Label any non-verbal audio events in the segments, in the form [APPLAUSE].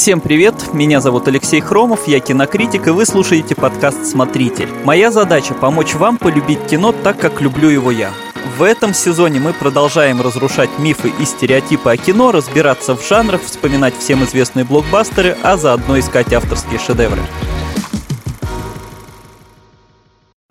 Всем привет, меня зовут Алексей Хромов, я кинокритик, и вы слушаете подкаст «Смотритель». Моя задача – помочь вам полюбить кино так, как люблю его я. В этом сезоне мы продолжаем разрушать мифы и стереотипы о кино, разбираться в жанрах, вспоминать всем известные блокбастеры, а заодно искать авторские шедевры.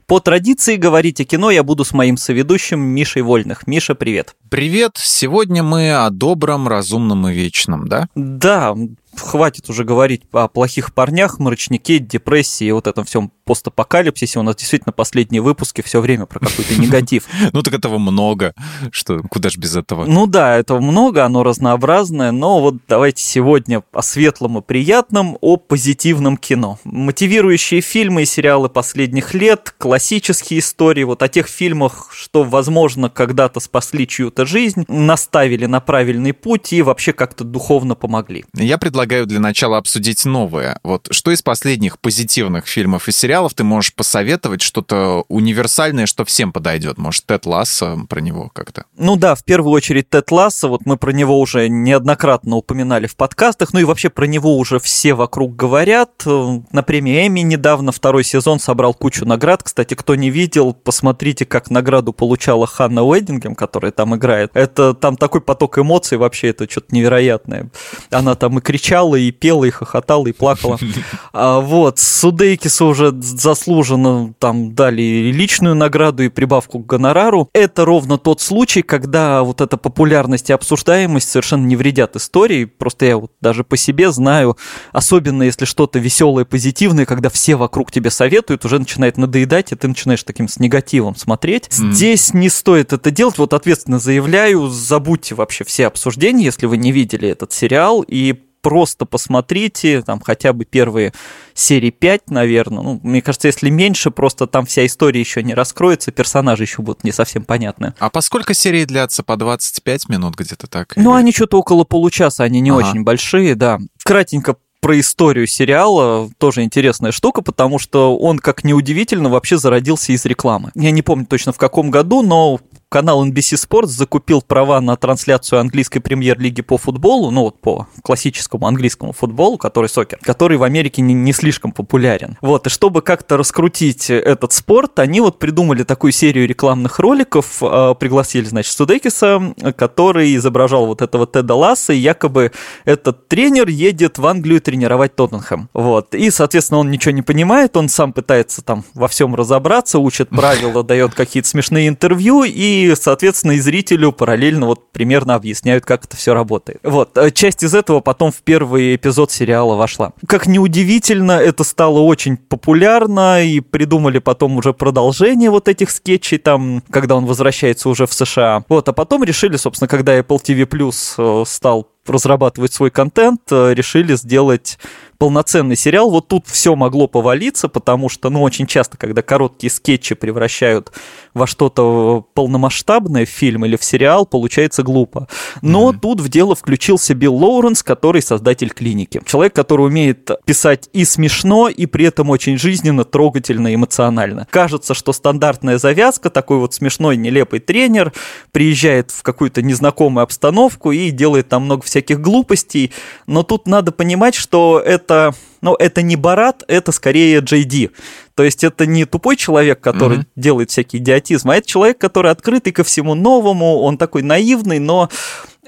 По традиции говорить о кино я буду с моим соведущим Мишей Вольных. Миша, привет. Привет. Сегодня мы о добром, разумном и вечном, да? Да, хватит уже говорить о плохих парнях, мрачнике, депрессии и вот этом всем постапокалипсисе. У нас действительно последние выпуски все время про какой-то [LAUGHS] негатив. Ну так этого много, что куда ж без этого? Ну да, этого много, оно разнообразное, но вот давайте сегодня о светлом и приятном, о позитивном кино. Мотивирующие фильмы и сериалы последних лет, классические истории, вот о тех фильмах, что, возможно, когда-то спасли чью-то жизнь, наставили на правильный путь и вообще как-то духовно помогли. Я предлагаю для начала обсудить новое. Вот что из последних позитивных фильмов и сериалов ты можешь посоветовать, что-то универсальное, что всем подойдет? Может, Тед Ласса про него как-то? Ну да, в первую очередь Тед Ласса, вот мы про него уже неоднократно упоминали в подкастах, ну и вообще про него уже все вокруг говорят. На премии Эми недавно второй сезон собрал кучу наград. Кстати, кто не видел, посмотрите, как награду получала Ханна Уэддингем, которая там играет. Это там такой поток эмоций вообще, это что-то невероятное. Она там и кричала, и пела, и хохотала, и плакала. [LAUGHS] А, вот, Судейкису уже заслуженно там дали и личную награду, и прибавку к гонорару. Это ровно тот случай, когда вот эта популярность и обсуждаемость совершенно не вредят истории. Просто я вот даже по себе знаю, особенно если что-то веселое, позитивное, когда все вокруг тебе советуют, уже начинает надоедать, и ты начинаешь таким с негативом смотреть. Mm. Здесь не стоит это делать. Вот ответственно заявляю, забудьте вообще все обсуждения, если вы не видели этот сериал, и просто посмотрите, там хотя бы первые серии 5, наверное. Ну, мне кажется, если меньше, просто там вся история еще не раскроется, персонажи еще будут не совсем понятны. А по сколько серий длятся? По 25 минут где-то так? Ну, или... они что-то около получаса, они не ага. очень большие, да. Кратенько про историю сериала тоже интересная штука, потому что он, как неудивительно, вообще зародился из рекламы. Я не помню точно в каком году, но канал NBC Sports закупил права на трансляцию английской премьер-лиги по футболу, ну вот по классическому английскому футболу, который сокер, который в Америке не, не слишком популярен. Вот, и чтобы как-то раскрутить этот спорт, они вот придумали такую серию рекламных роликов, э, пригласили, значит, Судекиса, который изображал вот этого Теда Ласса, и якобы этот тренер едет в Англию тренировать Тоттенхэм. Вот, и, соответственно, он ничего не понимает, он сам пытается там во всем разобраться, учит правила, [LAUGHS] дает какие-то смешные интервью, и соответственно, и зрителю параллельно вот примерно объясняют, как это все работает. Вот, э, часть из этого потом в первый эпизод сериала вошла. Как неудивительно, это стало очень популярно, и придумали потом уже продолжение вот этих скетчей, там, когда он возвращается уже в США. Вот, а потом решили, собственно, когда Apple TV Plus э, стал разрабатывать свой контент, э, решили сделать полноценный сериал. Вот тут все могло повалиться, потому что, ну, очень часто, когда короткие скетчи превращают во что-то полномасштабное в фильм или в сериал, получается глупо. Но mm-hmm. тут в дело включился Билл Лоуренс, который создатель клиники. Человек, который умеет писать и смешно, и при этом очень жизненно, трогательно, эмоционально. Кажется, что стандартная завязка, такой вот смешной, нелепый тренер, приезжает в какую-то незнакомую обстановку и делает там много всяких глупостей, но тут надо понимать, что это это, ну, это не Барат, это скорее Джей То есть это не тупой человек, который mm-hmm. делает всякий идиотизм, а это человек, который открытый ко всему новому, он такой наивный, но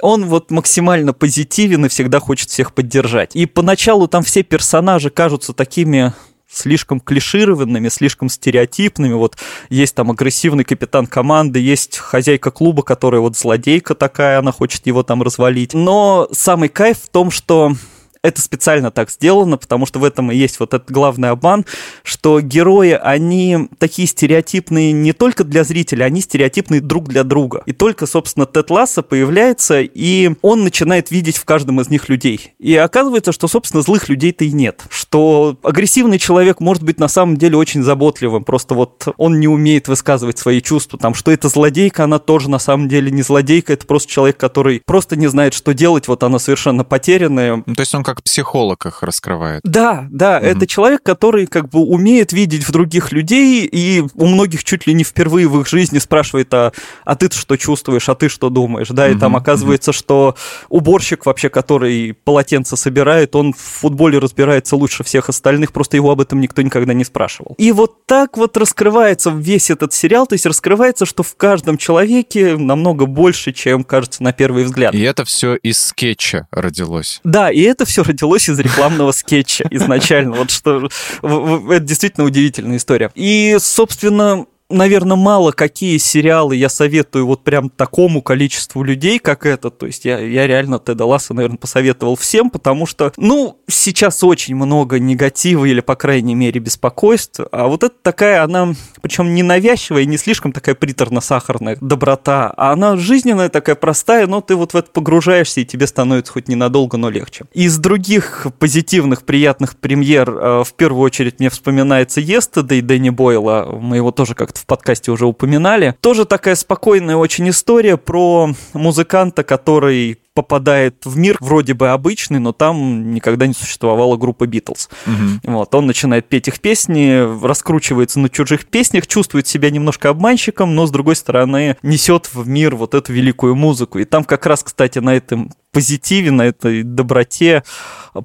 он вот максимально позитивен и всегда хочет всех поддержать. И поначалу там все персонажи кажутся такими слишком клишированными, слишком стереотипными. Вот есть там агрессивный капитан команды, есть хозяйка клуба, которая вот злодейка такая, она хочет его там развалить. Но самый кайф в том, что это специально так сделано, потому что в этом и есть вот этот главный обман, что герои, они такие стереотипные не только для зрителя, они стереотипные друг для друга. И только, собственно, Тед Ласса появляется, и он начинает видеть в каждом из них людей. И оказывается, что, собственно, злых людей-то и нет. Что агрессивный человек может быть на самом деле очень заботливым, просто вот он не умеет высказывать свои чувства, там, что это злодейка, она тоже на самом деле не злодейка, это просто человек, который просто не знает, что делать, вот она совершенно потерянная. Ну, то есть он как психолог их раскрывает. Да, да, угу. это человек, который как бы умеет видеть в других людей, и у многих чуть ли не впервые в их жизни спрашивает, а, а ты что чувствуешь, а ты что думаешь, да, и угу, там оказывается, угу. что уборщик вообще, который полотенце собирает, он в футболе разбирается лучше всех остальных, просто его об этом никто никогда не спрашивал. И вот так вот раскрывается весь этот сериал, то есть раскрывается, что в каждом человеке намного больше, чем кажется на первый взгляд. И это все из скетча родилось. Да, и это все родилось из рекламного скетча изначально. Вот что это действительно удивительная история. И, собственно, наверное, мало какие сериалы я советую вот прям такому количеству людей, как этот. То есть я, я реально Теда Ласса, наверное, посоветовал всем, потому что, ну, сейчас очень много негатива или, по крайней мере, беспокойств. А вот это такая, она, причем не навязчивая, не слишком такая приторно-сахарная доброта, а она жизненная такая простая, но ты вот в это погружаешься, и тебе становится хоть ненадолго, но легче. Из других позитивных, приятных премьер, э, в первую очередь мне вспоминается Yesterday Дэнни Бойла. Мы его тоже как-то в подкасте уже упоминали. Тоже такая спокойная очень история про музыканта, который попадает в мир вроде бы обычный, но там никогда не существовала группа Битлз. Угу. Вот, он начинает петь их песни, раскручивается на чужих песнях, чувствует себя немножко обманщиком, но с другой стороны несет в мир вот эту великую музыку. И там как раз, кстати, на этом позитиве, на этой доброте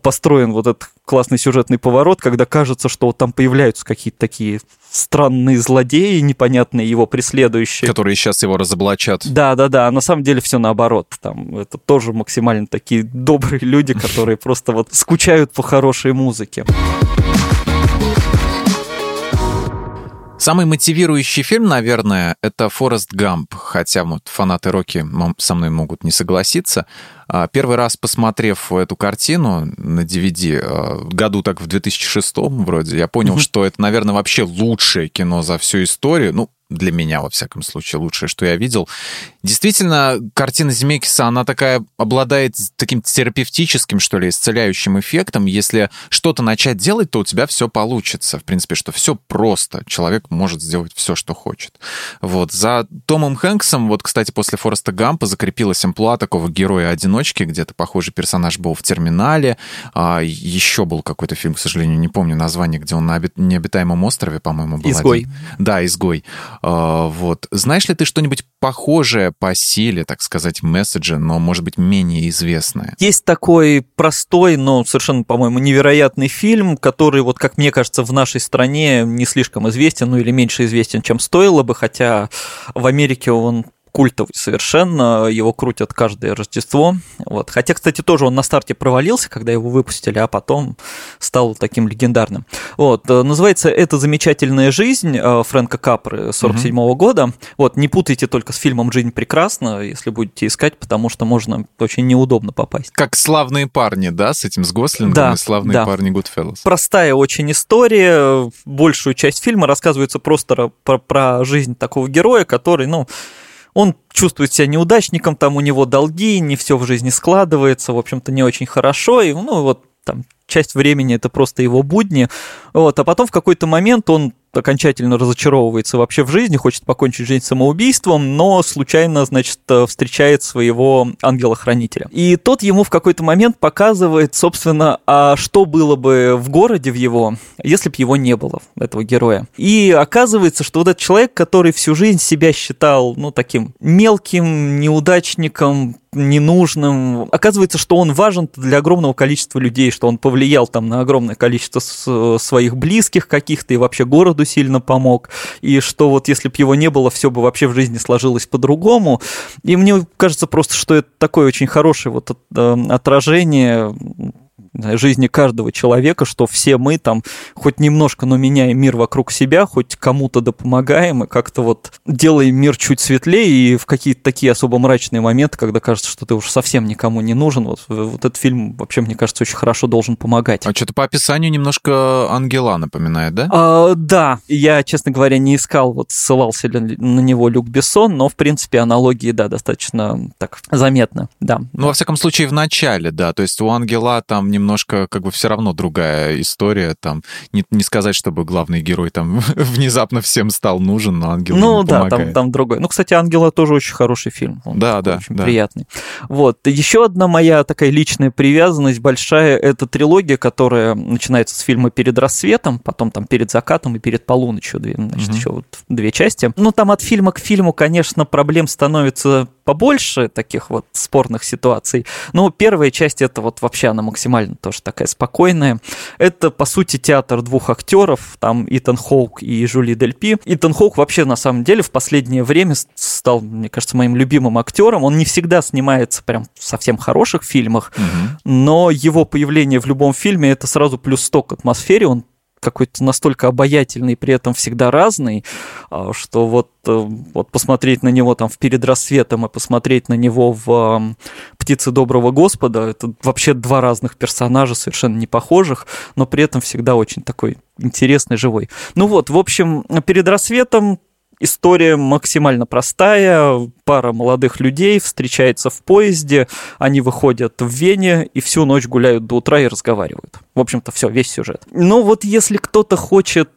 построен вот этот классный сюжетный поворот, когда кажется, что вот там появляются какие-то такие странные злодеи, непонятные его преследующие. Которые сейчас его разоблачат. Да, да, да. А на самом деле все наоборот. Там это тоже максимально такие добрые люди, которые просто вот скучают по хорошей музыке. Самый мотивирующий фильм, наверное, это «Форест Гамп», хотя вот фанаты Рокки со мной могут не согласиться. А, первый раз посмотрев эту картину на DVD, а, году так в 2006 вроде, я понял, mm-hmm. что это, наверное, вообще лучшее кино за всю историю. Ну, для меня, во всяком случае, лучшее, что я видел. Действительно, картина Земекиса, она такая, обладает таким терапевтическим, что ли, исцеляющим эффектом. Если что-то начать делать, то у тебя все получится. В принципе, что все просто. Человек может сделать все, что хочет. Вот. За Томом Хэнксом, вот, кстати, после Фореста Гампа закрепилась амплуа такого героя-одиночки, где-то похожий персонаж был в «Терминале». А, еще был какой-то фильм, к сожалению, не помню название, где он на необитаемом острове, по-моему, был «Изгой». Один. Да, «Изгой». А, вот. Знаешь ли ты что-нибудь похожее по силе, так сказать, месседжа, но, может быть, менее известное? Есть такой простой, но совершенно, по-моему, невероятный фильм, который, вот как мне кажется, в нашей стране не слишком известен, ну или меньше известен, чем стоило бы, хотя в Америке он культовый совершенно, его крутят каждое Рождество. Вот. Хотя, кстати, тоже он на старте провалился, когда его выпустили, а потом стал таким легендарным. Вот. Называется «Это замечательная жизнь» э, Фрэнка Капры 47 -го угу. года. Вот. Не путайте только с фильмом «Жизнь прекрасна», если будете искать, потому что можно очень неудобно попасть. Как «Славные парни», да, с этим, с Гослингом да, и «Славные да. парни Гудфеллос». Простая очень история. Большую часть фильма рассказывается просто про, про жизнь такого героя, который, ну, он чувствует себя неудачником, там у него долги, не все в жизни складывается, в общем-то, не очень хорошо, и, ну, вот там часть времени это просто его будни, вот, а потом в какой-то момент он окончательно разочаровывается вообще в жизни, хочет покончить жизнь самоубийством, но случайно, значит, встречает своего ангела-хранителя. И тот ему в какой-то момент показывает, собственно, а что было бы в городе в его, если бы его не было, этого героя. И оказывается, что вот этот человек, который всю жизнь себя считал, ну, таким мелким неудачником, ненужным. Оказывается, что он важен для огромного количества людей, что он повлиял там на огромное количество своих близких каких-то и вообще городу городу сильно помог, и что вот если бы его не было, все бы вообще в жизни сложилось по-другому. И мне кажется просто, что это такое очень хорошее вот э, отражение жизни каждого человека, что все мы там хоть немножко, но меняем мир вокруг себя, хоть кому-то да помогаем, и как-то вот делаем мир чуть светлее, и в какие-то такие особо мрачные моменты, когда кажется, что ты уж совсем никому не нужен, вот, вот этот фильм вообще, мне кажется, очень хорошо должен помогать. А что-то по описанию немножко Ангела напоминает, да? А, да, я, честно говоря, не искал, вот ссылался ли на него Люк Бессон, но, в принципе, аналогии, да, достаточно так заметно, да. Ну, во всяком случае, в начале, да, то есть у Ангела там немного немножко как бы все равно другая история. Там не, не сказать, чтобы главный герой там [LAUGHS] внезапно всем стал нужен, но ангел Ну да, там, там другой. Ну, кстати, «Ангела» тоже очень хороший фильм. Он да, да. Очень да. приятный. Вот. Еще одна моя такая личная привязанность большая — это трилогия, которая начинается с фильма «Перед рассветом», потом там «Перед закатом» и «Перед полуночью». Две, значит, угу. еще вот две части. Ну, там от фильма к фильму, конечно, проблем становится побольше таких вот спорных ситуаций. Но первая часть это вот вообще она максимально тоже такая спокойная. Это, по сути, театр двух актеров, там Итан Хоук и Жюли Дельпи. Итан Хоук вообще, на самом деле, в последнее время стал, мне кажется, моим любимым актером. Он не всегда снимается прям в совсем хороших фильмах, угу. но его появление в любом фильме это сразу плюс 100 к атмосфере. Он какой-то настолько обаятельный, при этом всегда разный, а, что вот, э, вот посмотреть на него там в «Перед рассветом» и посмотреть на него в «Птицы доброго Господа» это вообще два разных персонажа, совершенно не похожих, но при этом всегда очень такой интересный, живой. Ну вот, в общем, «Перед рассветом» История максимально простая. Пара молодых людей встречается в поезде, они выходят в Вене и всю ночь гуляют до утра и разговаривают. В общем-то, все, весь сюжет. Но вот если кто-то хочет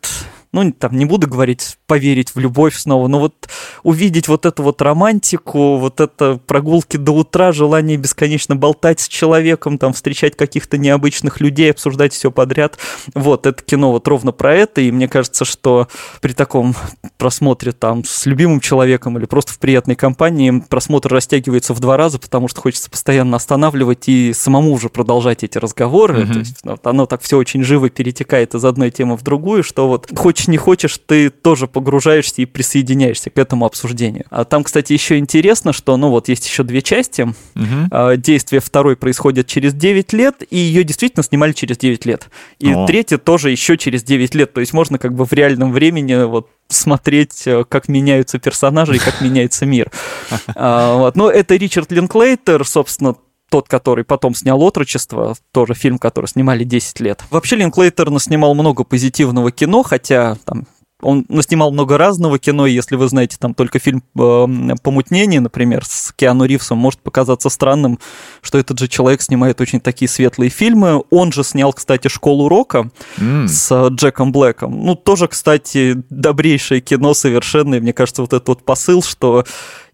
ну, там, не буду говорить, поверить в любовь снова, но вот увидеть вот эту вот романтику, вот это прогулки до утра, желание бесконечно болтать с человеком, там, встречать каких-то необычных людей, обсуждать все подряд, вот, это кино вот ровно про это, и мне кажется, что при таком просмотре там с любимым человеком или просто в приятной компании просмотр растягивается в два раза, потому что хочется постоянно останавливать и самому уже продолжать эти разговоры, mm-hmm. то есть оно так все очень живо перетекает из одной темы в другую, что вот хочешь хочешь не хочешь, ты тоже погружаешься и присоединяешься к этому обсуждению. А там, кстати, еще интересно, что, ну вот, есть еще две части. Угу. Действие второй происходит через 9 лет, и ее действительно снимали через 9 лет. И О. третья тоже еще через 9 лет. То есть можно как бы в реальном времени вот смотреть, э, как меняются персонажи и как меняется мир. [LAUGHS] А, Но это Ричард Линклейтер, собственно, тот, который потом снял «Отрочество», тоже фильм, который снимали 10 лет. Вообще Линклейтер наснимал много позитивного кино, хотя там он наснимал много разного кино, и если вы знаете там только фильм э, «Помутнение», например, с Киану Ривзом, может показаться странным, что этот же человек снимает очень такие светлые фильмы. Он же снял, кстати, «Школу рока» mm. с Джеком Блэком. Ну, тоже, кстати, добрейшее кино совершенно, и мне кажется, вот этот вот посыл, что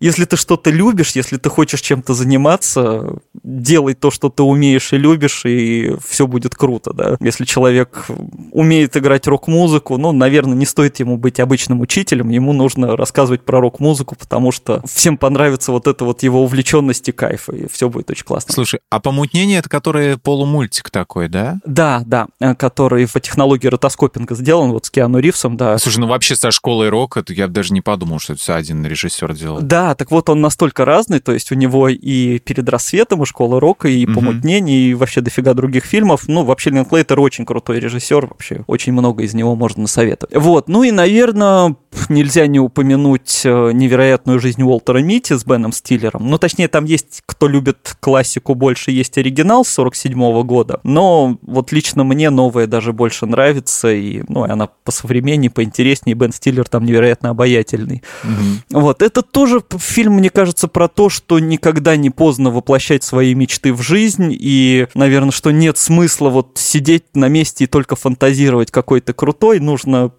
если ты что-то любишь, если ты хочешь чем-то заниматься, делай то, что ты умеешь и любишь, и все будет круто, да. Если человек умеет играть рок-музыку, ну, наверное, не стоит ему быть обычным учителем, ему нужно рассказывать про рок-музыку, потому что всем понравится вот это вот его увлеченность и кайф, и все будет очень классно. Слушай, а помутнение это который полумультик такой, да? Да, да, э, который по технологии ротоскопинга сделан, вот с Киану Ривзом, да. Слушай, ну вообще со школой рок, это я даже не подумал, что это все один режиссер делал. Да, так вот он настолько разный, то есть у него и «Перед рассветом», и «Школа рока», и «Помутнение», и вообще дофига других фильмов. Ну, вообще Линклейтер очень крутой режиссер, вообще очень много из него можно насоветовать. Вот, ну и, наверное, нельзя не упомянуть э, «Невероятную жизнь Уолтера Мити» с Беном Стиллером. Ну, точнее, там есть, кто любит классику больше, есть оригинал с 47 -го года, но вот лично мне новая даже больше нравится, и, ну, она по современнее, поинтереснее, Бен Стиллер там невероятно обаятельный. Угу. Вот, это тоже фильм, мне кажется, про то, что никогда не поздно воплощать свои мечты в жизнь, и, наверное, что нет смысла вот сидеть на месте и только фантазировать какой-то крутой, нужно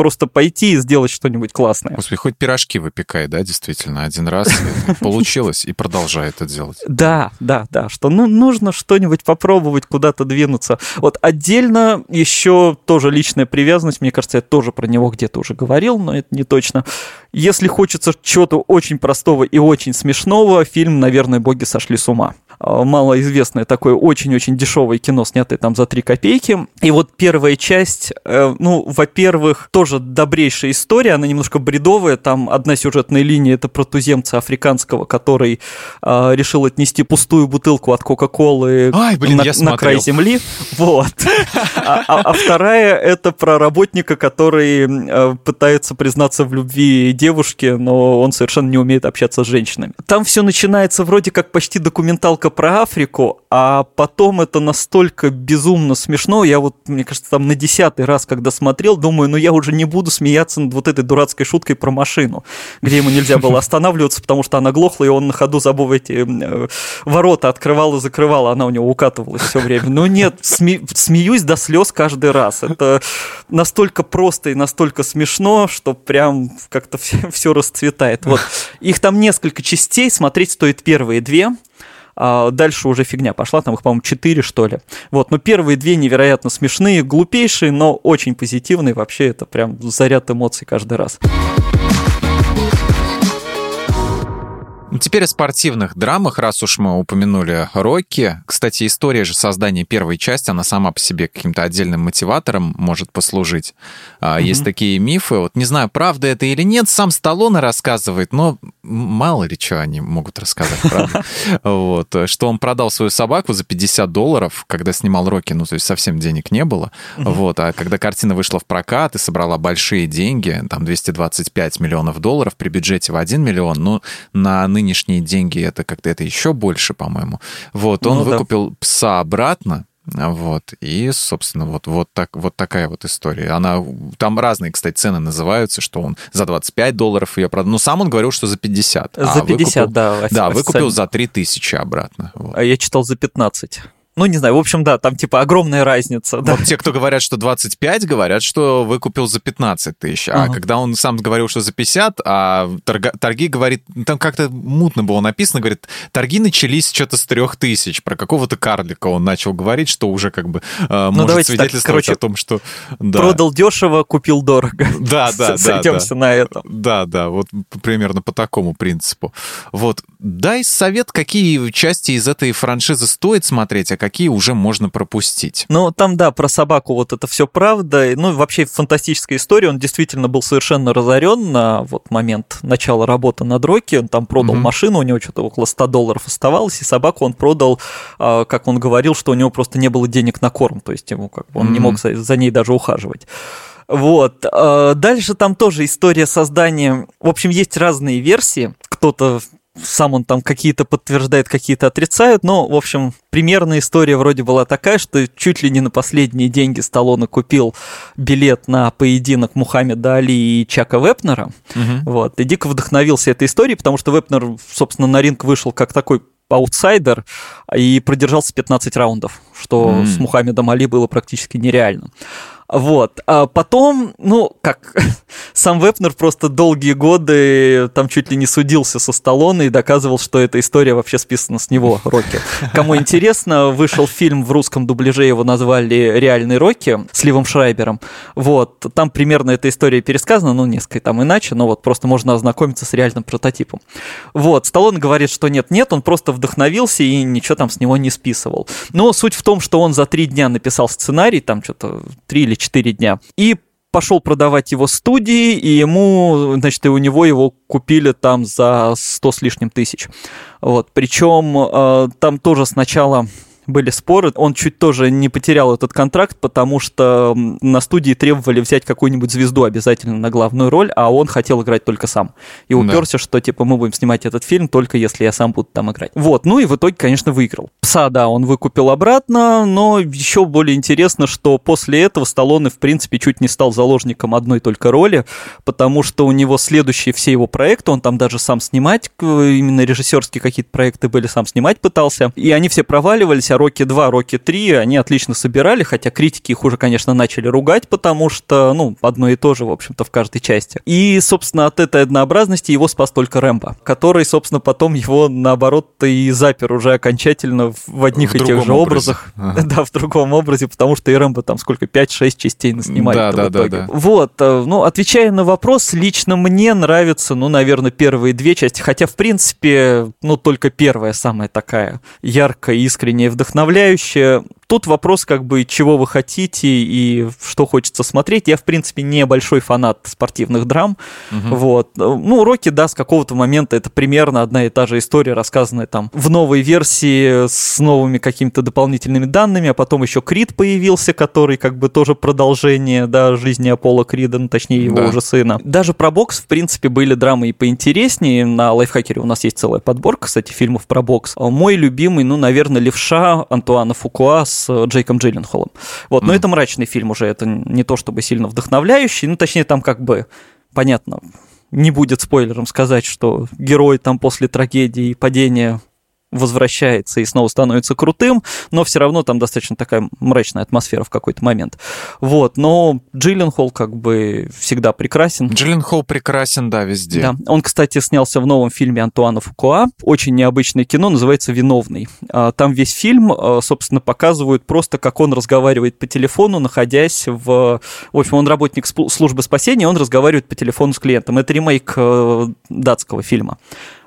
просто пойти и сделать что-нибудь классное. Господи, хоть пирожки выпекай, да, действительно, один раз [LAUGHS] получилось и продолжай это делать. Да, да, да, что ну, нужно что-нибудь попробовать, куда-то двинуться. Вот отдельно еще тоже личная привязанность, мне кажется, я тоже про него где-то уже говорил, но это не точно. Если хочется чего-то очень простого и очень смешного, фильм, наверное, «Боги сошли с ума». А, малоизвестное такое очень-очень дешевое кино, снятое там за 3 копейки. И вот первая часть, э, ну, во-первых, тоже добрейшая история, она немножко бредовая, там одна сюжетная линия, это про туземца африканского, который э, решил отнести пустую бутылку от Кока-Колы на, на край земли. Вот. А, а, а вторая это про работника, который э, пытается признаться в любви девушке, но он совершенно не умеет общаться с женщинами. Там все начинается вроде как почти документалка про Африку, а потом это настолько безумно смешно. Я вот, мне кажется, там на десятый раз, когда смотрел, думаю, ну я уже не буду смеяться над вот этой дурацкой шуткой про машину, где ему нельзя было останавливаться, потому что она глохла, и он на ходу забыл эти э, ворота открывал и закрывал, а она у него укатывалась все время. Ну нет, сме смеюсь до слез каждый раз. Это настолько просто и настолько смешно, что прям как-то все расцветает. Вот. Их там несколько частей, смотреть стоит первые две. А дальше уже фигня пошла, там их, по-моему, четыре, что ли. Вот, но первые две невероятно смешные, глупейшие, но очень позитивные. Вообще это прям заряд эмоций каждый раз. Теперь о спортивных драмах, раз уж мы упомянули Рокки. Кстати, история же создания первой части, она сама по себе каким-то отдельным мотиватором может послужить. Mm-hmm. Есть такие мифы. Вот не знаю, правда это или нет, сам Сталлоне рассказывает, но мало ли что они могут рассказать, правда. [LAUGHS] Вот. Что он продал свою собаку за 50 долларов, когда снимал Рокки, ну, то есть совсем денег не было. Вот. А когда картина вышла в прокат и собрала большие деньги, там 225 миллионов долларов при бюджете в 1 миллион, ну, на нынешние деньги это как-то это еще больше, по-моему. Вот, он ну, выкупил да. пса обратно, вот. И, собственно, вот, вот, так, вот такая вот история. Она, там разные, кстати, цены называются, что он за 25 долларов ее продал. Но сам он говорил, что за 50. За а 50, выкупил, да. Да, выкупил за 3 тысячи обратно. Вот. А я читал за 15. Ну, не знаю, в общем, да, там типа огромная разница. Да. Вот те, кто говорят, что 25, говорят, что выкупил за 15 тысяч. А uh-huh. когда он сам говорил, что за 50, а торга, торги говорит, там как-то мутно было написано, говорит, торги начались что-то с 3 тысяч. Про какого-то карлика он начал говорить, что уже как бы э, ну, может свидетельствовать так, короче, о том, что... Да. Продал дешево, купил дорого. Да, [LAUGHS] да, да. Сойдемся на этом. Да, да, вот примерно по такому принципу. Вот, дай совет, какие части из этой франшизы стоит смотреть, а какие какие уже можно пропустить. Ну, там, да, про собаку вот это все правда. Ну, вообще фантастическая история. Он действительно был совершенно разорен на вот момент начала работы на Дроке. Он там продал угу. машину, у него что-то около 100 долларов оставалось, и собаку он продал, а, как он говорил, что у него просто не было денег на корм, то есть ему как бы он угу. не мог за, за ней даже ухаживать. Вот. А, дальше там тоже история создания. В общем, есть разные версии. Кто-то сам он там какие-то подтверждает, какие-то отрицают, но, в общем, примерная история вроде была такая, что чуть ли не на последние деньги Сталлоне купил билет на поединок Мухаммеда Али и Чака Вепнера, угу. вот, и дико вдохновился этой историей, потому что Вепнер, собственно, на ринг вышел как такой аутсайдер и продержался 15 раундов, что mm. с Мухаммедом Али было практически нереально. Вот. А потом, ну, как, [LAUGHS] сам Вепнер просто долгие годы там чуть ли не судился со Сталлоне и доказывал, что эта история вообще списана с него, Рокки. Кому интересно, вышел фильм в русском дубляже, его назвали «Реальный Рокки» с Ливом Шрайбером. Вот. Там примерно эта история пересказана, ну, несколько там иначе, но вот просто можно ознакомиться с реальным прототипом. Вот. Сталлоне говорит, что нет-нет, он просто вдохновился и ничего там с него не списывал. Но суть в том, что он за три дня написал сценарий, там что-то три или 4 дня. И пошел продавать его студии, и ему, значит, и у него его купили там за 100 с лишним тысяч. Вот. Причем э, там тоже сначала были споры. Он чуть тоже не потерял этот контракт, потому что на студии требовали взять какую-нибудь звезду обязательно на главную роль, а он хотел играть только сам. И уперся, да. что типа мы будем снимать этот фильм только если я сам буду там играть. Вот, ну и в итоге, конечно, выиграл. Пса, да, он выкупил обратно, но еще более интересно, что после этого Сталлоне, в принципе, чуть не стал заложником одной только роли, потому что у него следующие все его проекты, он там даже сам снимать, именно режиссерские какие-то проекты были, сам снимать пытался, и они все проваливались, а Рокки 2, Рокки 3 они отлично собирали, хотя критики их уже, конечно, начали ругать, потому что, ну, одно и то же, в общем-то, в каждой части. И, собственно, от этой однообразности его спас только Рэмбо, который, собственно, потом его, наоборот, и запер уже окончательно в одних в и тех же образах. Ага. [LAUGHS] Да, в другом образе, потому что и Рэмбо там сколько, 5-6 частей наснимали. Да, да, да, да. Вот, э, ну, отвечая на вопрос, лично мне нравятся, ну, наверное, первые две части, хотя, в принципе, ну, только первая самая такая яркая, искренняя, вдохновляющая. Тут вопрос, как бы, чего вы хотите и что хочется смотреть. Я, в принципе, не большой фанат спортивных драм. Угу. Вот. Ну, Рокки, да, с какого-то момента это примерно одна и та же история, рассказанная там в новой версии с новыми какими-то дополнительными данными, а потом еще Крид появился, который как бы тоже продолжение, да, жизни Аполло Крида, ну, точнее, его да. уже сына. Даже про бокс, в принципе, были драмы и поинтереснее. На Лайфхакере у нас есть целая подборка, кстати, фильмов про бокс. Мой любимый, ну, наверное, Левша Антуана Фукуа с э, Джейком Джилленхолом. Вот, но mm. это мрачный фильм уже, это не то чтобы сильно вдохновляющий, ну, точнее, там как бы, понятно, не будет спойлером сказать, что герой там после трагедии и падения возвращается и снова становится крутым, но все равно там достаточно такая мрачная атмосфера в какой-то момент. Вот, но Джилленхол как бы всегда прекрасен. Джилленхол прекрасен, да, везде. Да. Он, кстати, снялся в новом фильме Антуана Фукуа, очень необычное кино, называется «Виновный». А, там весь фильм, а, собственно, показывают просто, как он разговаривает по телефону, находясь в... В общем, он работник службы спасения, он разговаривает по телефону с клиентом. Это ремейк э, датского фильма.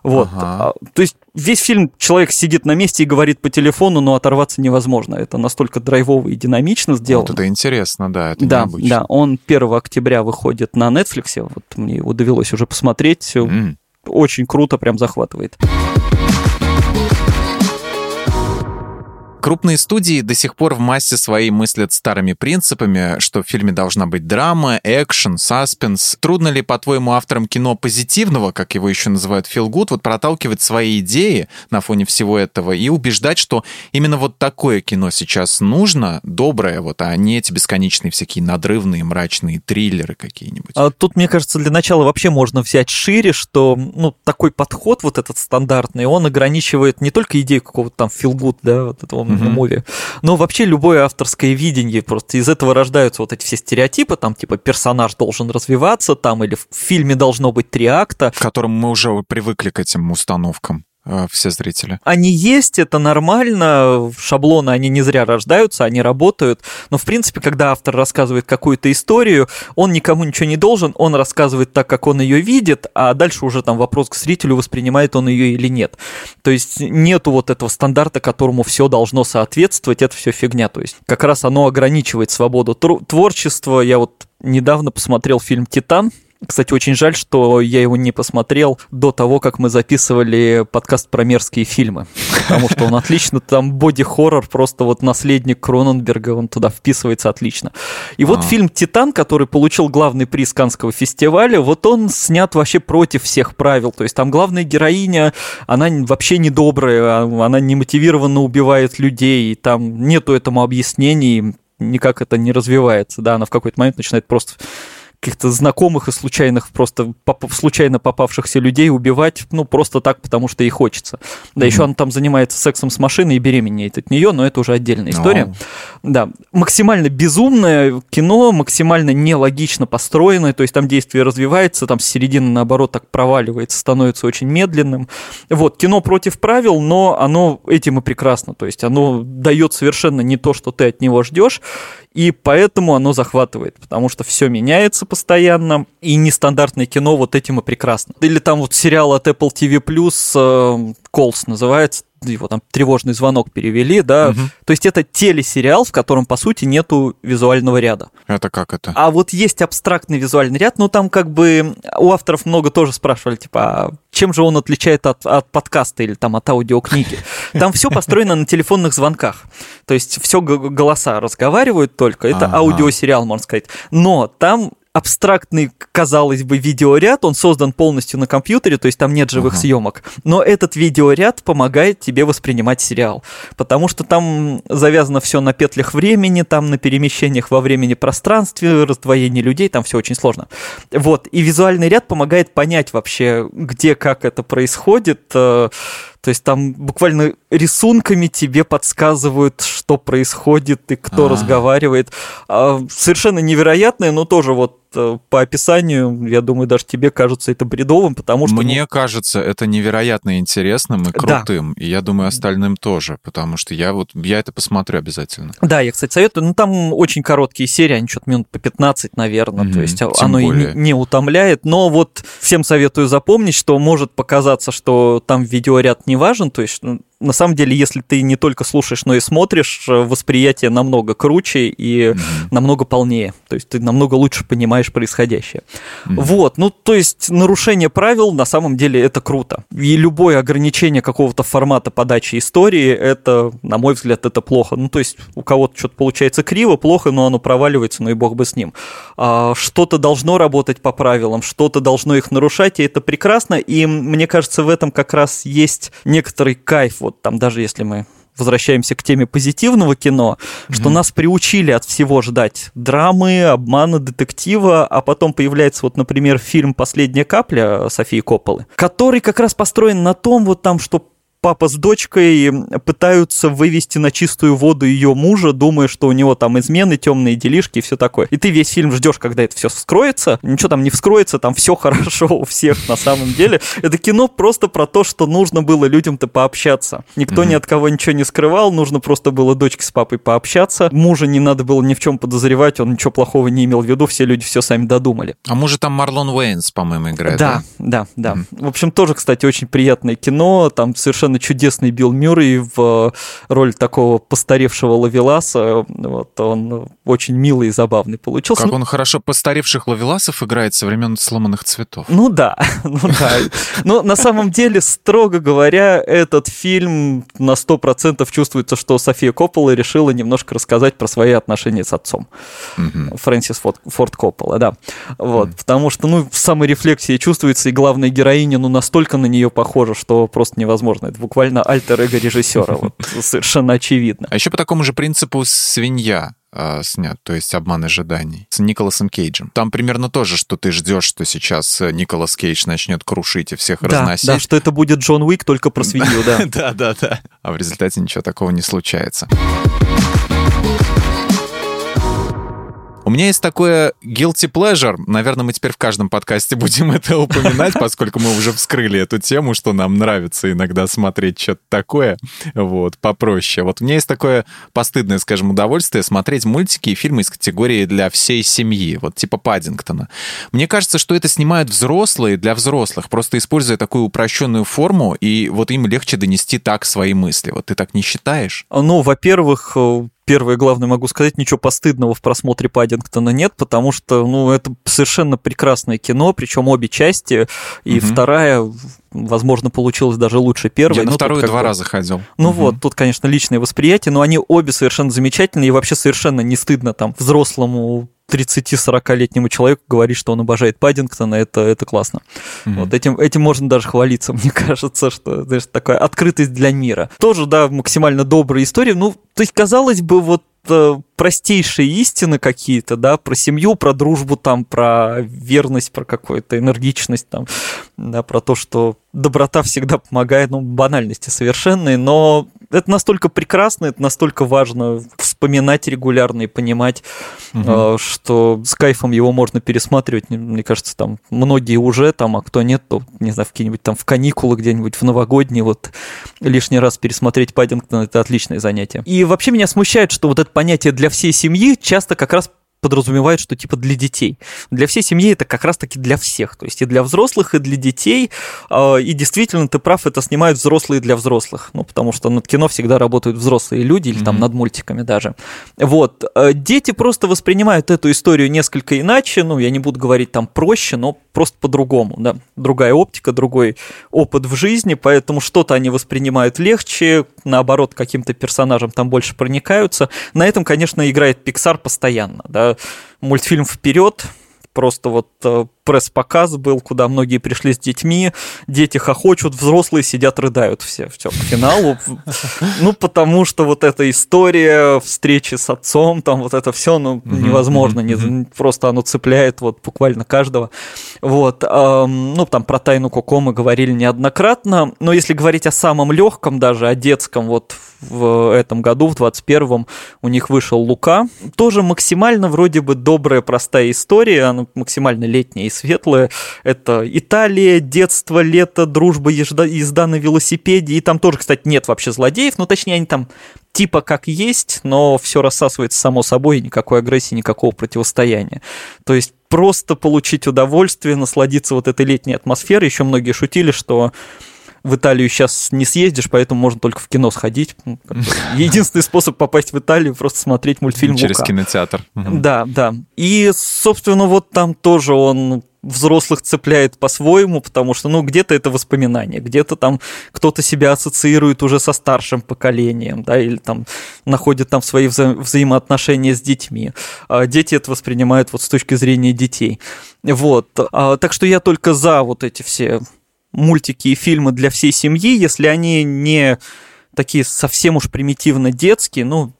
Вот. Ага. То есть весь фильм человек сидит на месте и говорит по телефону, но оторваться невозможно. Это настолько драйвово и динамично сделано. Вот это интересно, да, это да, необычно. Да, он 1 октября выходит на Netflix, вот мне его довелось уже посмотреть. Mm. Очень круто, прям захватывает. Крупные студии до сих пор в массе своей мыслят старыми принципами, что в фильме должна быть драма, экшен, саспенс. Трудно ли, по-твоему, авторам кино позитивного, как его еще называют Фил Гуд, вот проталкивать свои идеи на фоне всего этого и убеждать, что именно вот такое кино сейчас нужно, доброе, вот, а не эти бесконечные всякие надрывные, мрачные триллеры какие-нибудь? А тут, мне кажется, для начала вообще можно взять шире, что ну, такой подход вот этот стандартный, он ограничивает не только идею какого-то там Фил Гуд, да, вот этого mm-hmm. муви. Но вообще любое авторское видение, просто из этого рождаются вот эти все стереотипы, там типа персонаж должен развиваться, там или в фильме должно быть три акта. К которым мы уже привыкли к этим установкам. Э, все зрители. Они есть, это нормально, шаблоны, они не зря рождаются, они работают, но, в принципе, когда автор рассказывает какую-то историю, он никому ничего не должен, он рассказывает так, как он ее видит, а дальше уже там вопрос к зрителю, воспринимает он ее или нет. То есть нету вот этого стандарта, которому все должно соответствовать, это все фигня, то есть как раз оно ограничивает свободу творчества. Я вот недавно посмотрел фильм «Титан», кстати, очень жаль, что я его не посмотрел до того, как мы записывали подкаст про мерзкие фильмы. Потому что он отлично, там боди-хоррор, просто вот наследник Кроненберга, он туда вписывается отлично. И вот а. фильм «Титан», который получил главный приз Канского фестиваля, вот он снят вообще против всех правил. То есть там главная героиня, она вообще недобрая, а, она немотивированно убивает людей, там нету этому объяснений, никак это не развивается, да, она в какой-то момент начинает просто каких-то знакомых и случайных, просто поп- случайно попавшихся людей убивать, ну, просто так, потому что ей хочется. Да, mm-hmm. еще он там занимается сексом с машиной и беременеет от нее, но это уже отдельная история. Oh. Да, максимально безумное кино, максимально нелогично построенное, то есть там действие развивается, там с середины, наоборот, так проваливается, становится очень медленным. Вот, кино против правил, но оно этим и прекрасно, то есть оно дает совершенно не то, что ты от него ждешь, и поэтому оно захватывает, потому что все меняется постоянно, и нестандартное кино вот этим и прекрасно. Или там вот сериал от Apple TV+, э, Calls называется, его там тревожный звонок перевели, да. Угу. То есть это телесериал, в котором, по сути, нету визуального ряда. Это как это? А вот есть абстрактный визуальный ряд, но там как бы у авторов много тоже спрашивали, типа, а чем же он отличает от, от подкаста или там от аудиокниги? [LAUGHS] Там все построено на телефонных звонках. То есть все голоса разговаривают только. Это аудиосериал, можно сказать. Но там абстрактный, казалось бы, видеоряд, он создан полностью на компьютере, то есть там нет живых uh-huh. съемок. Но этот видеоряд помогает тебе воспринимать сериал, потому что там завязано все на петлях времени, там на перемещениях во времени пространстве, раздвоении людей, там все очень сложно. Вот, и визуальный ряд помогает понять вообще, где, как это происходит, э, то есть там буквально рисунками тебе подсказывают, что происходит и кто А-а-а. разговаривает. А, совершенно невероятное, но тоже вот по описанию, я думаю, даже тебе кажется это бредовым, потому что... Мне ну... кажется, это невероятно интересным и крутым, да. и я думаю, остальным тоже, потому что я вот, я это посмотрю обязательно. Да, я, кстати, советую, ну там очень короткие серии, они что-то минут по 15, наверное, mm-hmm, то есть оно более. и не, не утомляет, но вот всем советую запомнить, что может показаться, что там видеоряд не важен, то есть ну, на самом деле, если ты не только слушаешь, но и смотришь, э, восприятие намного круче и mm-hmm. намного полнее. То есть ты намного лучше понимаешь происходящее. Mm-hmm. Вот, ну, то есть нарушение правил на самом деле это круто. И любое ограничение какого-то формата подачи истории, это, на мой взгляд, это плохо. Ну, то есть у кого-то что-то получается криво, плохо, но оно проваливается, ну и бог бы с ним. А, что-то должно работать по правилам, что-то должно их нарушать, и это прекрасно. И мне кажется, в этом как раз есть некоторый кайф. Вот там даже если мы возвращаемся к теме позитивного кино, mm-hmm. что нас приучили от всего ждать драмы, обмана, детектива, а потом появляется вот, например, фильм «Последняя капля» Софии Копполы, который как раз построен на том вот там, что папа с дочкой пытаются вывести на чистую воду ее мужа, думая, что у него там измены, темные делишки и все такое. И ты весь фильм ждешь, когда это все вскроется. Ничего там не вскроется, там все [LAUGHS] хорошо у всех на самом деле. Это кино просто про то, что нужно было людям-то пообщаться. Никто mm-hmm. ни от кого ничего не скрывал, нужно просто было дочке с папой пообщаться. Мужа не надо было ни в чем подозревать, он ничего плохого не имел в виду, все люди все сами додумали. А мужа там Марлон Уэйнс, по-моему, играет. Да, да, да. да. Mm-hmm. В общем, тоже, кстати, очень приятное кино. Там совершенно совершенно чудесный Билл Мюррей в э, роль такого постаревшего Лавеласа. Вот, он очень милый и забавный получился. Как он хорошо постаревших Лавеласов играет со времен сломанных цветов. Ну да, [LAUGHS] ну да. Но на самом деле, строго говоря, этот фильм на 100% чувствуется, что София Коппола решила немножко рассказать про свои отношения с отцом. Фрэнсис Форд Коппола, да. Вот, потому что, ну, в самой рефлексии чувствуется, и главная героиня, ну, настолько на нее похожа, что просто невозможно. Это буквально альтер-эго режиссера, вот, [LAUGHS] совершенно очевидно. А еще по такому же принципу «Свинья» э, снят, то есть «Обман ожиданий» с Николасом Кейджем. Там примерно тоже, что ты ждешь, что сейчас э, Николас Кейдж начнет крушить и всех да, разносить. Да, что это будет Джон Уик только про свинью, [LAUGHS] да. Да, да, да. А в результате ничего такого не случается. Меня есть такое guilty pleasure. Наверное, мы теперь в каждом подкасте будем [LAUGHS] это упоминать, поскольку мы уже вскрыли эту тему, что нам нравится иногда смотреть что-то такое, вот, попроще. Вот у меня есть такое постыдное, скажем, удовольствие смотреть мультики и фильмы из категории для всей семьи, вот типа Паддингтона. Мне кажется, что это снимают взрослые для взрослых, просто используя такую упрощенную форму, и вот им легче донести так свои мысли. Вот ты так не считаешь? Ну, во-первых, э, первое главное могу сказать, ничего постыдного в просмотре Паддингтона нет, потому что, ну, это совершенно прекрасное кино, причем обе части, и угу. вторая, возможно, получилась даже лучше первой. Я на вторую два раза ходил. Ну угу. вот, тут, конечно, личное восприятие, но они обе совершенно замечательные, и вообще совершенно не стыдно там взрослому 30-40-летнему человеку говорить, что он обожает Паддингтона, это, это классно. Mm-hmm. Вот этим, этим можно даже хвалиться, [LAUGHS] мне кажется, что знаешь, такая открытость для мира. Тоже, да, максимально добрая история. Ну, то есть, казалось бы, вот э, простейшие истины какие-то, да, про семью, про дружбу, там, про верность, про какую-то энергичность, там, да, про то, что доброта всегда помогает, ну, банальности совершенные, но это настолько прекрасно, это настолько важно вспоминать регулярно и понимать, угу. что с кайфом его можно пересматривать. Мне кажется, там многие уже, там, а кто нет, то, не знаю, в какие-нибудь там в каникулы где-нибудь, в новогодние, вот лишний раз пересмотреть Паддингтон – это отличное занятие. И вообще меня смущает, что вот это понятие для всей семьи часто как раз подразумевает, что типа для детей. Для всей семьи это как раз-таки для всех. То есть и для взрослых, и для детей. А, и действительно, ты прав, это снимают взрослые для взрослых. Ну, потому что над кино всегда работают взрослые люди, или mm-hmm. там над мультиками даже. Вот. А, дети просто воспринимают эту историю несколько иначе. Ну, я не буду говорить там проще, но просто по-другому. Да? Другая оптика, другой опыт в жизни, поэтому что-то они воспринимают легче, наоборот, каким-то персонажам там больше проникаются. На этом, конечно, играет Pixar постоянно. Да? Мультфильм вперед, просто вот э, пресс-показ был, куда многие пришли с детьми, дети хохочут, взрослые сидят, рыдают все, все к финалу. Ну, потому что вот эта история встречи с отцом, там вот это все, ну, невозможно, не, просто оно цепляет вот буквально каждого. Вот, ну, там про тайну Коко мы говорили неоднократно, но если говорить о самом легком даже, о детском, вот в этом году, в 21-м, у них вышел Лука. Тоже максимально вроде бы добрая, простая история, она максимально летняя светлое. Это Италия, детство, лето, дружба, езда, езда на велосипеде. И там тоже, кстати, нет вообще злодеев, ну, точнее, они там типа как есть, но все рассасывается само собой, никакой агрессии, никакого противостояния. То есть просто получить удовольствие, насладиться вот этой летней атмосферой. Еще многие шутили, что в Италию сейчас не съездишь, поэтому можно только в кино сходить. Ну, [LAUGHS] единственный способ попасть в Италию просто смотреть мультфильм Через кинотеатр. Да, да. И, собственно, вот там тоже он взрослых цепляет по-своему, потому что, ну, где-то это воспоминания, где-то там кто-то себя ассоциирует уже со старшим поколением, да, или там находит там свои вза- взаимоотношения с детьми. А дети это воспринимают вот с точки зрения детей. Вот. А, так что я только за вот эти все мультики и фильмы для всей семьи, если они не такие совсем уж примитивно детские, ну,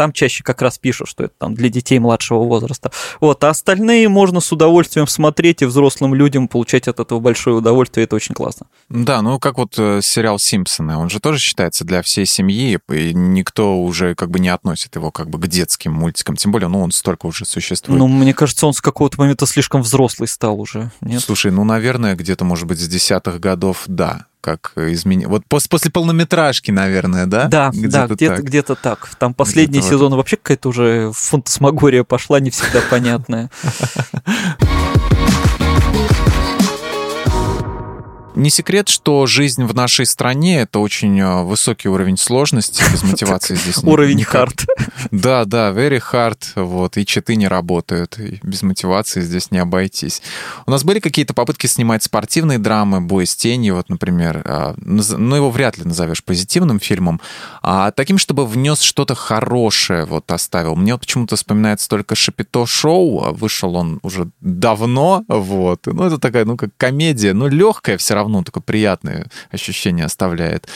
там чаще как раз пишут, что это там для детей младшего возраста. Вот, а остальные можно с удовольствием смотреть и взрослым людям получать от этого большое удовольствие, это очень классно. Да, ну как вот э, сериал «Симпсоны», он же тоже считается для всей семьи, и никто уже как бы не относит его как бы к детским мультикам, тем более, ну он столько уже существует. Ну, мне кажется, он с какого-то момента слишком взрослый стал уже, нет? Слушай, ну, наверное, где-то, может быть, с десятых годов, да как изменить. Вот после, после полнометражки, наверное, да? Да, где-то да, где-то, так. где-то так. Там последний где сезон вообще какая-то уже фантасмагория пошла, не всегда понятная. [LAUGHS] Не секрет, что жизнь в нашей стране — это очень э, высокий уровень сложности, без [LAUGHS] мотивации здесь Уровень hard. Да, да, very hard, вот, и читы не работают, и без мотивации здесь не обойтись. У нас были какие-то попытки снимать спортивные драмы, «Бой с тенью», вот, например, а, но его вряд ли назовешь позитивным фильмом, а таким, чтобы внес что-то хорошее, вот, оставил. Мне вот почему-то вспоминается только «Шапито шоу», а вышел он уже давно, вот, ну, это такая, ну, как комедия, ну, легкая все равно, равно такое приятное ощущение оставляет.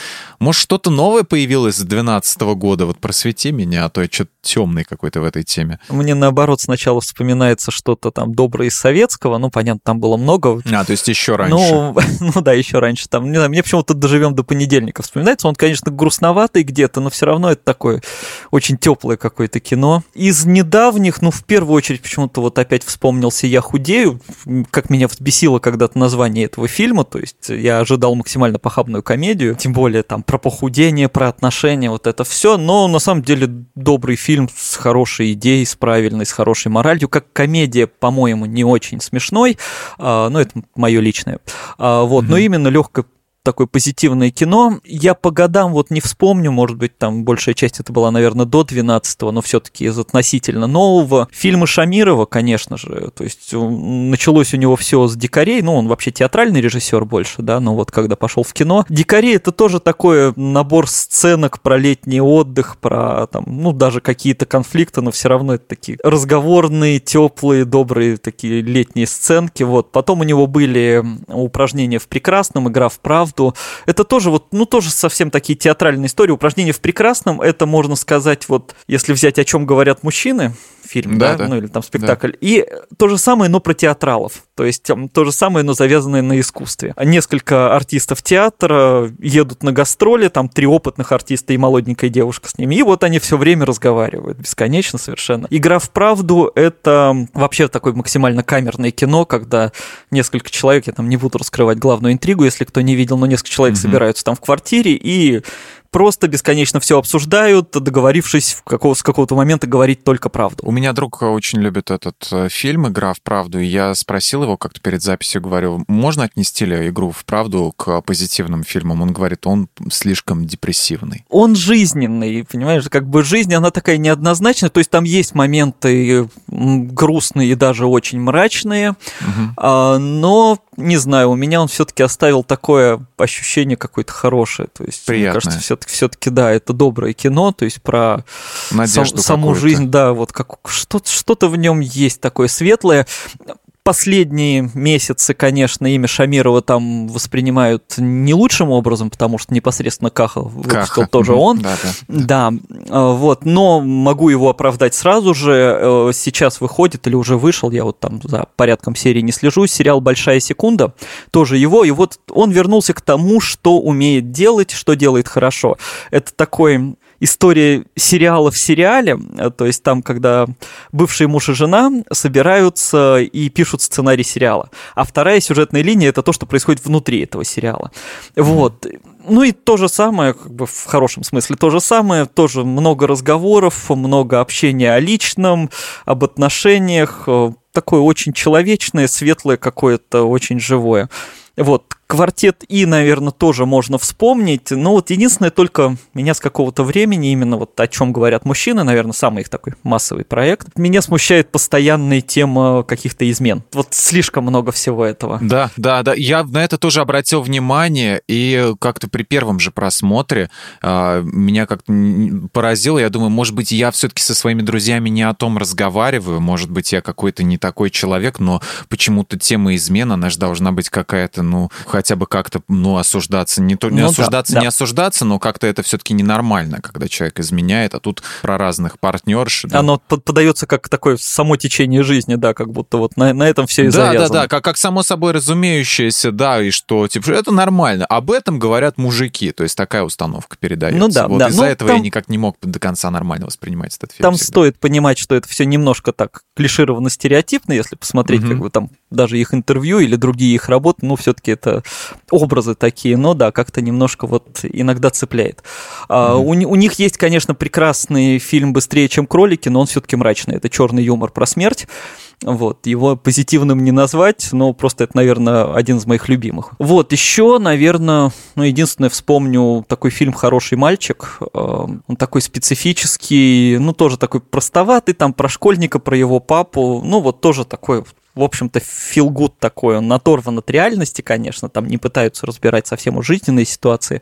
Может, что-то новое появилось с 2012 года? Вот просвети меня, а то я что-то темный какой-то в этой теме. Мне, наоборот, сначала вспоминается что-то там доброе из советского, ну, понятно, там было много. А, то есть еще раньше. Ну, [LAUGHS] ну да, еще раньше. Там, не знаю, мне почему-то «Доживем до понедельника» вспоминается. Он, конечно, грустноватый где-то, но все равно это такое очень теплое какое-то кино. Из недавних, ну, в первую очередь, почему-то вот опять вспомнился «Я худею», как меня взбесило когда-то название этого фильма, то есть я ожидал максимально похабную комедию, тем более там про похудение, про отношения, вот это все, но на самом деле добрый фильм с хорошей идеей, с правильной, с хорошей моралью, как комедия, по-моему, не очень смешной, а, но это мое личное. А, вот, mm-hmm. но именно легкое такое позитивное кино. Я по годам вот не вспомню, может быть, там большая часть это была, наверное, до 12-го, но все-таки из относительно нового. Фильмы Шамирова, конечно же, то есть началось у него все с «Дикарей», ну, он вообще театральный режиссер больше, да, но вот когда пошел в кино. «Дикари» — это тоже такой набор сценок про летний отдых, про там, ну, даже какие-то конфликты, но все равно это такие разговорные, теплые, добрые такие летние сценки, вот. Потом у него были упражнения в прекрасном, игра в правду, правду. Это тоже вот, ну, тоже совсем такие театральные истории. Упражнение в прекрасном, это можно сказать, вот, если взять, о чем говорят мужчины, фильм, да, да? да. ну или там спектакль. Да. И то же самое, но про театралов. То есть то же самое, но завязанное на искусстве. Несколько артистов театра едут на гастроли, там три опытных артиста и молоденькая девушка с ними. И вот они все время разговаривают, бесконечно совершенно. Игра в правду — это вообще такое максимально камерное кино, когда несколько человек, я там не буду раскрывать главную интригу, если кто не видел, но несколько человек mm-hmm. собираются там в квартире и просто бесконечно все обсуждают, договорившись в какого, с какого-то момента говорить только правду. У меня друг очень любит этот э, фильм «Игра в правду», и я спросил его как-то перед записью, говорю, можно отнести ли «Игру в правду» к позитивным фильмам? Он говорит, он слишком депрессивный. Он жизненный, понимаешь, как бы жизнь, она такая неоднозначная, то есть там есть моменты грустные и даже очень мрачные, угу. но не знаю, у меня он все-таки оставил такое ощущение какое-то хорошее. То есть, Приятное. мне кажется, все-таки, все-таки, да, это доброе кино, то есть про сам, саму жизнь, да, вот как что-то, что-то в нем есть такое светлое последние месяцы, конечно, имя Шамирова там воспринимают не лучшим образом, потому что непосредственно Каха выпустил Каха. тоже он. Да, да. да, а, вот, но могу его оправдать сразу же. Э, сейчас выходит или уже вышел, я вот там за порядком серии не слежу, сериал «Большая секунда», тоже его, и вот он вернулся к тому, что умеет делать, что делает хорошо. Это такой история сериала в сериале, э, то есть там, когда бывший муж и жена собираются и пишут сценарий сериала, а вторая сюжетная линия это то, что происходит внутри этого сериала. Вот. Ну и то же самое, как бы в хорошем смысле, то же самое, тоже много разговоров, много общения о личном, об отношениях, э, такое очень человечное, светлое какое-то, очень живое. Вот, Квартет И, наверное, тоже можно вспомнить. Но вот единственное, только меня с какого-то времени, именно вот о чем говорят мужчины, наверное, самый их такой массовый проект, меня смущает постоянная тема каких-то измен. Вот слишком много всего этого. Да, да, да. Я на это тоже обратил внимание, и как-то при первом же просмотре э, меня как-то поразило. Я думаю, может быть, я все-таки со своими друзьями не о том разговариваю, может быть, я какой-то не такой человек, но почему-то тема измен, она же должна быть какая-то, ну, хотя бы как-то, ну, осуждаться. Не, то, не ну, осуждаться, да, не да. осуждаться, но как-то это все-таки ненормально, когда человек изменяет, а тут про разных партнерш. Да. Оно подается как такое само течение жизни, да, как будто вот на, на этом все и да, завязано. Да, да, да, как, как само собой разумеющееся, да, и что, типа, это нормально. Об этом говорят мужики, то есть такая установка передается. Ну да, вот да. Из-за ну, этого там... я никак не мог до конца нормально воспринимать этот фильм. Там всегда. стоит понимать, что это все немножко так клишировано стереотипно, если посмотреть, угу. как бы там даже их интервью или другие их работы, ну, все-таки это образы такие, но да, как-то немножко вот иногда цепляет. Mm-hmm. А, у, у них есть, конечно, прекрасный фильм «Быстрее, чем кролики», но он все-таки мрачный. Это черный юмор про смерть. Вот, его позитивным не назвать, но просто это, наверное, один из моих любимых. Вот, еще, наверное, ну, единственное, вспомню такой фильм «Хороший мальчик». А, он такой специфический, ну, тоже такой простоватый, там про школьника, про его папу. Ну, вот тоже такой в общем-то, филгуд такой, он оторван от реальности, конечно, там не пытаются разбирать совсем уж жизненные ситуации,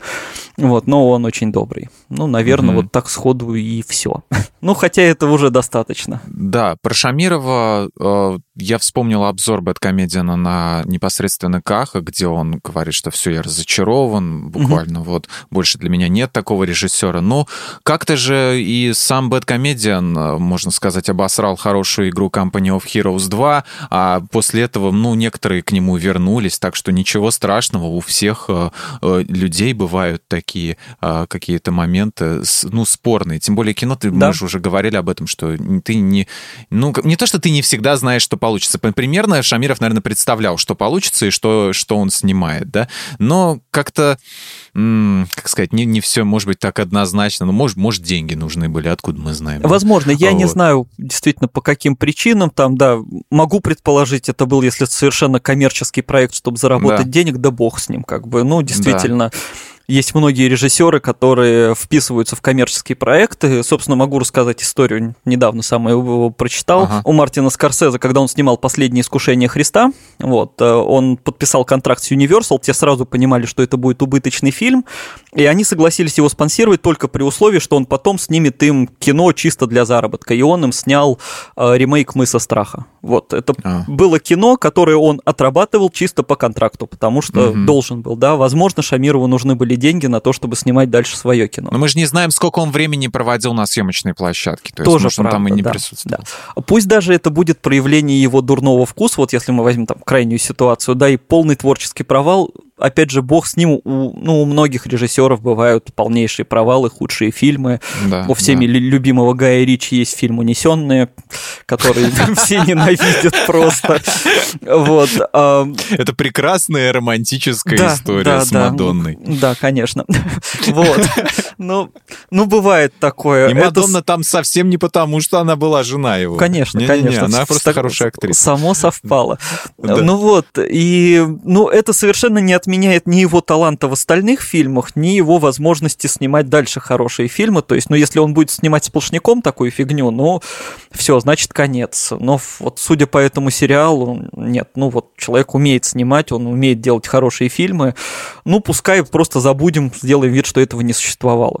вот, но он очень добрый. Ну, наверное, mm-hmm. вот так сходу и все. [LAUGHS] ну, хотя этого уже достаточно. Да, про Шамирова э, я вспомнил обзор Бэткомедиана на непосредственно Каха, где он говорит, что все, я разочарован, буквально mm-hmm. вот, больше для меня нет такого режиссера. Но как-то же и сам Бэткомедиан, э, можно сказать, обосрал хорошую игру Company of Heroes 2, а а после этого, ну, некоторые к нему вернулись, так что ничего страшного, у всех э, э, людей бывают такие э, какие-то моменты, ну, спорные. Тем более кино, ты, да. мы же уже говорили об этом, что ты не... Ну, не то, что ты не всегда знаешь, что получится. Примерно Шамиров, наверное, представлял, что получится и что, что он снимает, да? Но как-то как сказать, не, не все может быть так однозначно. Но, может, может, деньги нужны были, откуда мы знаем. Возможно, я вот. не знаю действительно по каким причинам. Там, да, могу предположить, это был, если совершенно коммерческий проект, чтобы заработать да. денег, да бог с ним, как бы. Ну, действительно. Да есть многие режиссеры, которые вписываются в коммерческие проекты. Собственно, могу рассказать историю. Недавно сам его прочитал. Ага. У Мартина Скорсезе, когда он снимал «Последнее искушение Христа», вот, э, он подписал контракт с Universal, те сразу понимали, что это будет убыточный фильм, и они согласились его спонсировать только при условии, что он потом снимет им кино чисто для заработка. И он им снял э, ремейк «Мыса страха». Вот, это а. было кино, которое он отрабатывал чисто по контракту, потому что угу. должен был, да. Возможно, Шамирову нужны были деньги на то, чтобы снимать дальше свое кино. Но мы же не знаем, сколько он времени проводил на съемочной площадке. То Тоже есть, может, правда, он там и не да, присутствовал. Да. Пусть даже это будет проявление его дурного вкуса, вот если мы возьмем там крайнюю ситуацию, да, и полный творческий провал, опять же, бог с ним, у, ну, у многих режиссеров бывают полнейшие провалы, худшие фильмы. Да, у всеми да. любимого Гая Ричи есть фильм «Унесенные», который [LAUGHS] все ненавидят просто. Вот. Это прекрасная романтическая история с Мадонной. Да, конечно. Вот. Ну, ну, бывает такое. И Мадонна там совсем не потому, что она была жена его. Конечно, конечно. Она просто хорошая актриса. Само совпало. Ну вот, и ну это совершенно не отменяет ни его таланта в остальных фильмах, ни его возможности снимать дальше хорошие фильмы. То есть, ну, если он будет снимать сплошняком такую фигню, ну, все, значит, конец. Но вот судя по этому сериалу, нет, ну вот человек умеет снимать, он умеет делать хорошие фильмы. Ну, пускай просто забудем, сделаем вид, что этого не существовало.